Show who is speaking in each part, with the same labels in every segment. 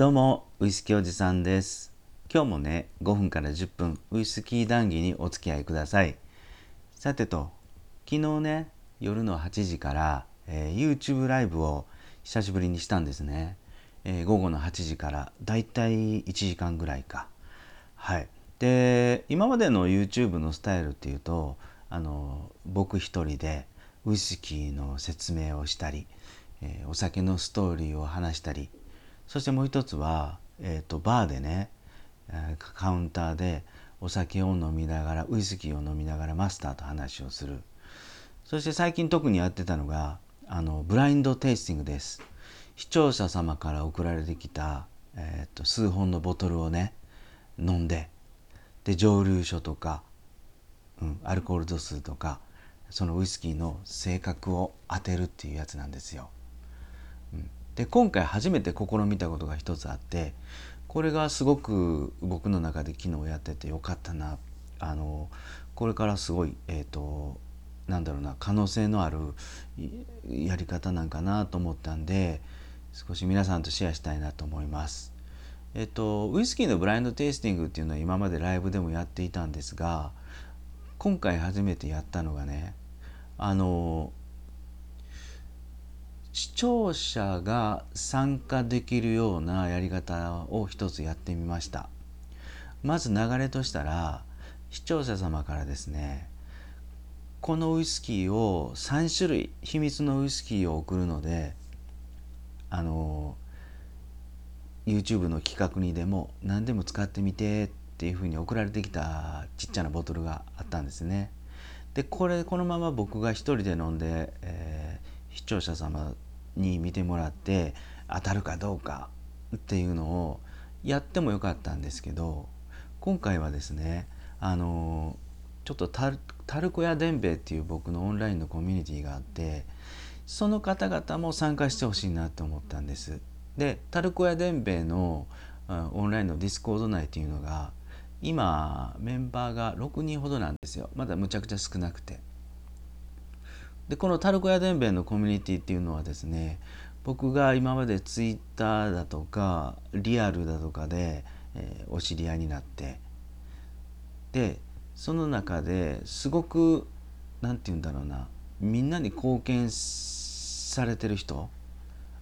Speaker 1: どうもウイスキーおじさんです。今日もね5分から10分ウイスキー談義にお付き合いください。さてと昨日ね夜の8時から、えー、YouTube ライブを久しぶりにしたんですね、えー、午後の8時からだいたい1時間ぐらいか。はい。で今までの YouTube のスタイルっていうとあの僕一人でウイスキーの説明をしたり、えー、お酒のストーリーを話したりそしてもう一つは、えーと、バーでね、カウンターでお酒を飲みながらウイスキーを飲みながらマスターと話をする。そして最近特にやってたのがあのブラインドテイスティングです。視聴者様から送られてきた、えーと数本のボトルをね飲んでで蒸留所とか、うん、アルコール度数とかそのウイスキーの性格を当てるっていうやつなんですよ。うん、で今回初めて試みたことが一つあってこれがすごく僕の中で昨日やっててよかったなあのこれからすごいえっ、ー、となんだろうな可能性のあるやり方なんかなと思ったんで少し皆さんとシェアしたいなと思います。えっと、ウイスキーのブラインドテイスティングっていうのは今までライブでもやっていたんですが今回初めてやったのがねあの聴者が参加できるようなやり方を一つやってみましたまず流れとしたら視聴者様からですねこのウイスキーを3種類秘密のウイスキーを送るのであの YouTube の企画にでも何でも使ってみてっていうふうに送られてきたちっちゃなボトルがあったんですね。でこれこのまま僕が一人で飲んで、えー、視聴者様に見てもらって当たるかどうかっていうのをやってもよかったんですけど今回はですねあのちょっとタルコやでんべいっていう僕のオンラインのコミュニティがあってその方々も参加してほしいなと思ったんです。でタルコやでんべいのオンラインの Discord 内っていうのが今メンバーが6人ほどなんですよまだむちゃくちゃ少なくてでこのタルコやでんべいのコミュニティっていうのはですね僕が今までツイッターだとかリアルだとかで、えー、お知り合いになってでその中ですごく何て言うんだろうなみんなに貢献されてる人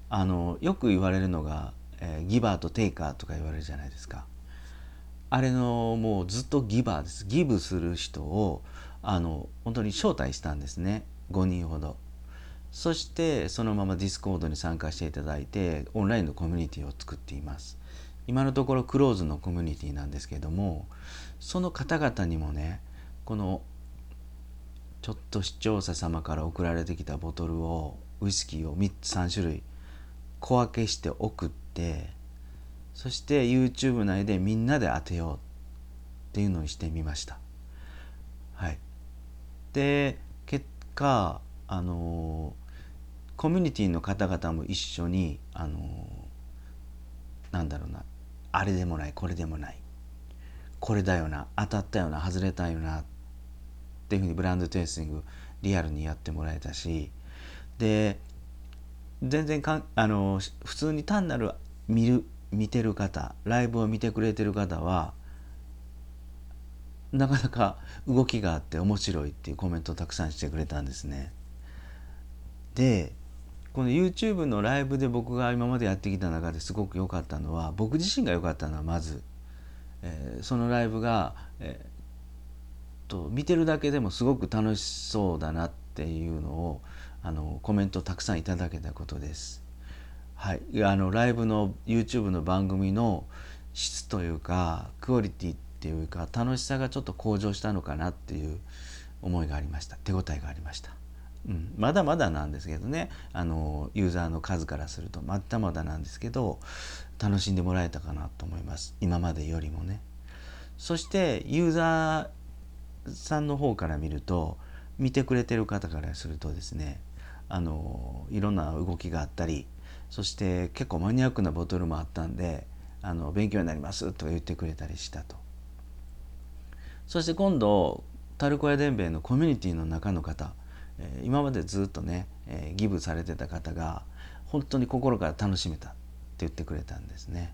Speaker 1: あのよく言われるのが、えー、 giver と taker とか言われるじゃないですか。あれのもうずっと giver ですギブする人をあの本当に招待したんですね5人ほど。そしてそのまま Discord に参加していただいてオンラインのコミュニティを作っています。今のところクローズのコミュニティなんですけどもその方々にもねこのちょっと視聴者様から送られてきたボトルをウイスキーを3つ3種類小分けして送ってそして YouTube 内でみんなで当てようっていうのにしてみました。はい、で結果あのコミュニティの方々も一緒にあのなんだろうなあれでもないこれでもないこれだよな当たったよな外れたよなっていうふうにブランドテイスティングリアルにやってもらえたしで全然かんあの普通に単なる見る見てる方ライブを見てくれてる方はなかなか動きがあって面白いっていうコメントをたくさんしてくれたんですね。でこの YouTube のライブで僕が今までやってきた中ですごく良かったのは僕自身が良かったのはまず、えー、そのライブが、えー、と見てるだけでもすごく楽しそうだなっていうのをあのコメントたくさんいただけたことです。はい、あのライブの YouTube の番組の質というかクオリティっていうか楽しさがちょっと向上したのかなっていう思いがありました。手応えがありました、うん、まだまだなんですけどね。あのユーザーの数からするとまだまだなんですけど楽しんでもらえたかなと思います。今までよりもね。そしてユーザーさんの方から見ると見てくれてる方からするとですねあのいろんな動きがあったりそして結構マニアックなボトルもあったんであの勉強になりますとか言ってくれたりしたと。そして今度タルコヤ伝兵衛のコミュニティの中の方、えー、今までずっとね、えー、ギブされてた方が本当に心から楽しめたって言ってくれたんですね。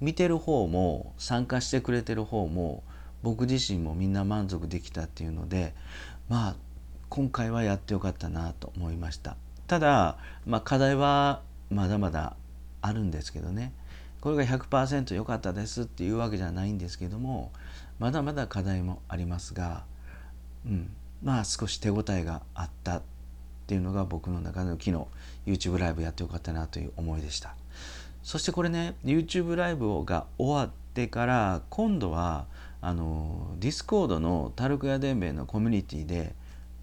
Speaker 1: 見てる方も参加してくれてる方も僕自身もみんな満足できたっていうのでまあ今回はやってよかったなと思いました。ただ、まあ、課題はまだまだあるんですけどね。これが100%良かったですっていうわけじゃないんですけどもまだまだ課題もありますが、うん、まあ少し手応えがあったっていうのが僕の中の昨日 YouTube ライブやってよかったなという思いでしたそしてこれね YouTube ライブが終わってから今度はあのディスコードのタルクヤ伝兵衛のコミュニティで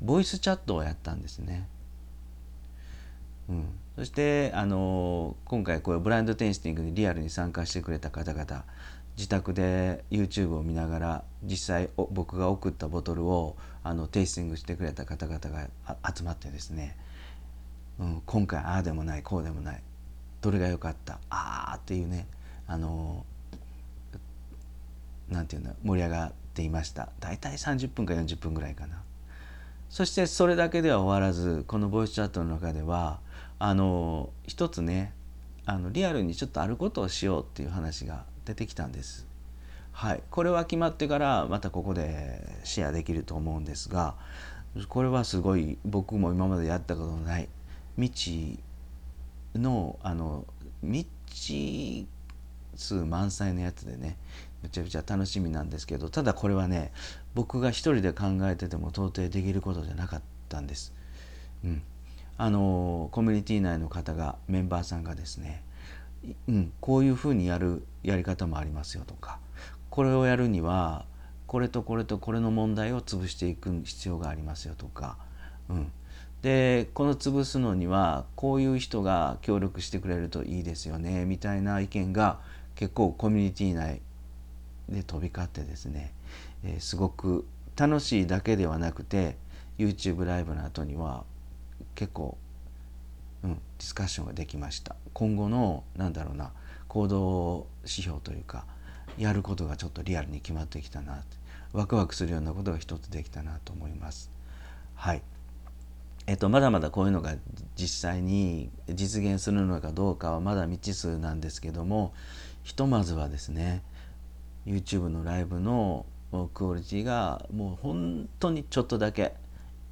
Speaker 1: ボイスチャットをやったんですね。うん、そしてあの今回こうブラインドテイスティングにリアルに参加してくれた方々自宅で YouTube を見ながら実際僕が送ったボトルをあのテイスティングしてくれた方々が集まってですね、うん、今回ああでもないこうでもないどれが良かったああっていうねあのなんていうの盛り上がっていました。大体30分か40分ぐらいかな。そしてそれだけでは終わらずこのボイスチャットの中ではあの一つねあのリアルにちょっとあることをしようっていう話が出てきたんです。はい、これは決まってからまたここでシェアできると思うんですがこれはすごい僕も今までやったことのない未知のあの未知数満載のやつでねめちゃくちゃ楽しみなんですけどただこれはね僕が一人で考えてても到底できることじゃなかったんです。うん、あのコミュニティ内の方がメンバーさんがですね、うん、こういうふうにやるやり方もありますよとか。これをやるにはこれとこれとこれの問題を潰していく必要がありますよとか、うん、でこの潰すのにはこういう人が協力してくれるといいですよねみたいな意見が結構コミュニティ内で飛び交ってですね、えー、すごく楽しいだけではなくて YouTube ライブの後には結構、うん、ディスカッションができました。今後のなんだろうな行動指標というかやることがちょっとリアルに決まってきたなワクワクするようなことが一つできたなと思います。はい。えっと、まだまだこういうのが実際に実現するのかどうかはまだ未知数なんですけどもひとまずはですね YouTube のライブのクオリティがもう本当にちょっとだけ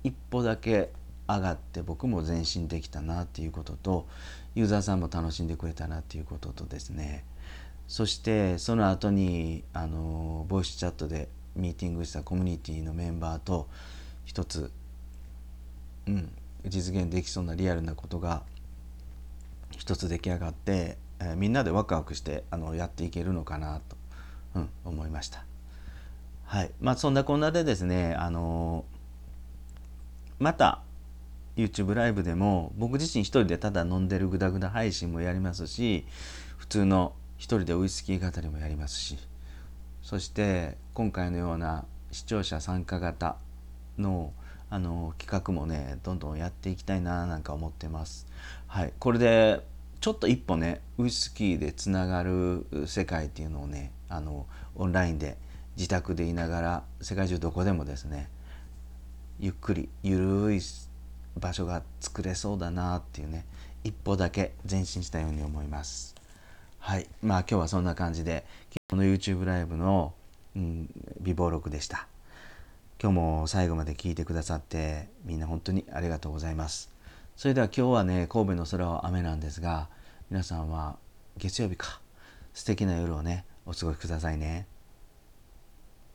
Speaker 1: 一歩だけ上がって僕も前進できたなっていうこととユーザーさんも楽しんでくれたなっていうこととですねそしてその後にあのボイスチャットでミーティングしたコミュニティのメンバーと一つ、うん、実現できそうなリアルなことが一つ出来上がって、えー、みんなでワクワクしてあのやっていけるのかなとうん、思いました。はいまあ、そんなこんなでですね、あのまた YouTube ライブでも僕自身一人でただ飲んでるグダグダ配信もやりますし普通の一人でウイスキー語りもやりますしそして今回のような視聴者参加型のあの企画もねどんどんやっていきたいななんか思ってます。はい、これでちょっと一歩ねウイスキーでつながる世界っていうのをねあのオンラインで自宅でいながら世界中どこでもですねゆっくりゆるい場所が作れそうだなっていうね一歩だけ前進したように思います。はい。まあ今日はそんな感じで昨日の YouTube ライブの、うん、美貌録でした。今日も最後まで聞いてくださってみんな本当にありがとうございます。それでは今日はね神戸の空は雨なんですが皆さんは月曜日か素敵な夜をねお過ごしくださいね。